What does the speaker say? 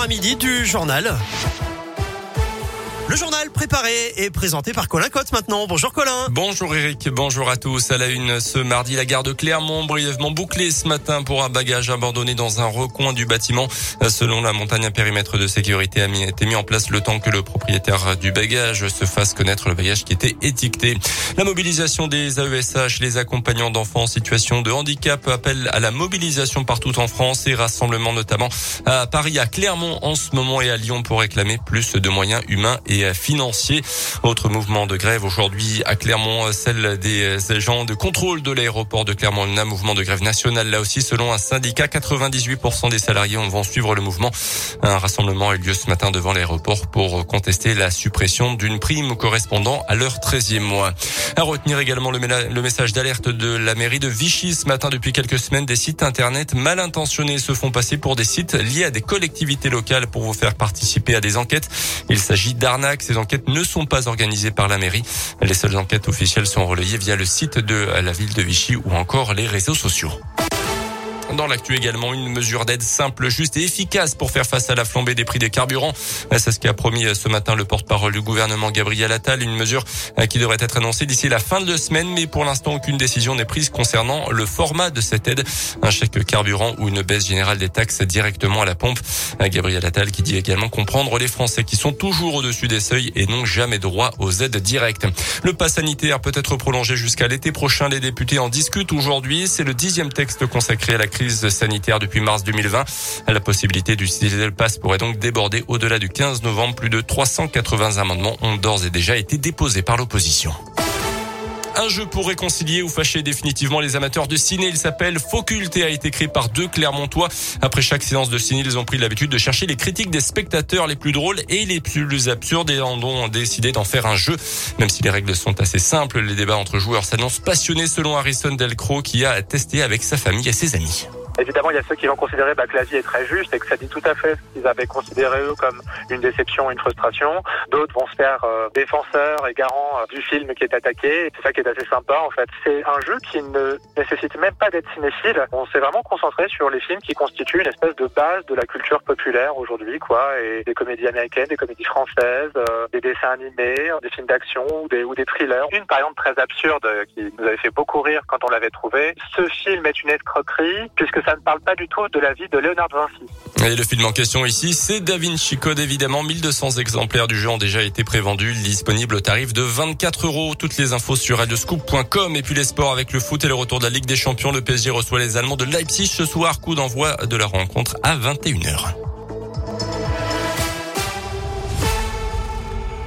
à midi du journal. Le journal préparé et présenté par Colin Cotte maintenant. Bonjour Colin. Bonjour Eric, bonjour à tous. À la une ce mardi, la gare de Clermont brièvement bouclée ce matin pour un bagage abandonné dans un recoin du bâtiment. Selon la montagne, un périmètre de sécurité a été mis en place le temps que le propriétaire du bagage se fasse connaître le bagage qui était étiqueté. La mobilisation des AESH, les accompagnants d'enfants en situation de handicap, appelle à la mobilisation partout en France et rassemblement notamment à Paris, à Clermont en ce moment et à Lyon pour réclamer plus de moyens humains et financiers. Autre mouvement de grève aujourd'hui à Clermont, celle des agents de contrôle de l'aéroport de Clermont. Un mouvement de grève nationale là aussi selon un syndicat. 98% des salariés vont suivre le mouvement. Un rassemblement a eu lieu ce matin devant l'aéroport pour contester la suppression d'une prime correspondant à leur 13e mois. À retenir également le, le message d'alerte de la mairie de Vichy ce matin. Depuis quelques semaines, des sites internet mal intentionnés se font passer pour des sites liés à des collectivités locales pour vous faire participer à des enquêtes. Il s'agit d'arnaques ces enquêtes ne sont pas organisées par la mairie. Les seules enquêtes officielles sont relayées via le site de la ville de Vichy ou encore les réseaux sociaux. Dans l'actu également, une mesure d'aide simple, juste et efficace pour faire face à la flambée des prix des carburants. C'est ce qu'a promis ce matin le porte-parole du gouvernement Gabriel Attal. Une mesure qui devrait être annoncée d'ici la fin de la semaine, mais pour l'instant, aucune décision n'est prise concernant le format de cette aide. Un chèque carburant ou une baisse générale des taxes directement à la pompe. Gabriel Attal qui dit également comprendre les Français qui sont toujours au-dessus des seuils et n'ont jamais droit aux aides directes. Le pass sanitaire peut être prolongé jusqu'à l'été prochain. Les députés en discutent aujourd'hui. C'est le dixième texte consacré à la crise crise sanitaire depuis mars 2020. La possibilité d'utiliser le pass pourrait donc déborder au-delà du 15 novembre. Plus de 380 amendements ont d'ores et déjà été déposés par l'opposition. Un jeu pour réconcilier ou fâcher définitivement les amateurs de ciné. Il s'appelle Focult et a été créé par deux Clermontois. Après chaque séance de ciné, ils ont pris l'habitude de chercher les critiques des spectateurs les plus drôles et les plus absurdes et ont décidé d'en faire un jeu. Même si les règles sont assez simples, les débats entre joueurs s'annoncent passionnés selon Harrison Delcro qui a testé avec sa famille et ses amis. Évidemment, il y a ceux qui vont considérer bah, que la vie est très juste et que ça dit tout à fait ce qu'ils avaient considéré eux comme une déception, une frustration. D'autres vont se faire euh, défenseurs et garants euh, du film qui est attaqué. C'est ça qui est assez sympa en fait. C'est un jeu qui ne nécessite même pas d'être cinéphile. On s'est vraiment concentré sur les films qui constituent une espèce de base de la culture populaire aujourd'hui, quoi. Et des comédies américaines, des comédies françaises, euh, des dessins animés, des films d'action ou des, ou des thrillers. Une par exemple très absurde qui nous avait fait beaucoup rire quand on l'avait trouvé. Ce film est une escroquerie puisque ça ne parle pas du tout de la vie de Léonard Vinci. Et le film en question ici, c'est Da Vinci Code évidemment. 1200 exemplaires du jeu ont déjà été prévendus, disponible au tarif de 24 euros. Toutes les infos sur radioscoop.com et puis les sports avec le foot et le retour de la Ligue des Champions. Le PSG reçoit les Allemands de Leipzig ce soir. Coup d'envoi de la rencontre à 21h.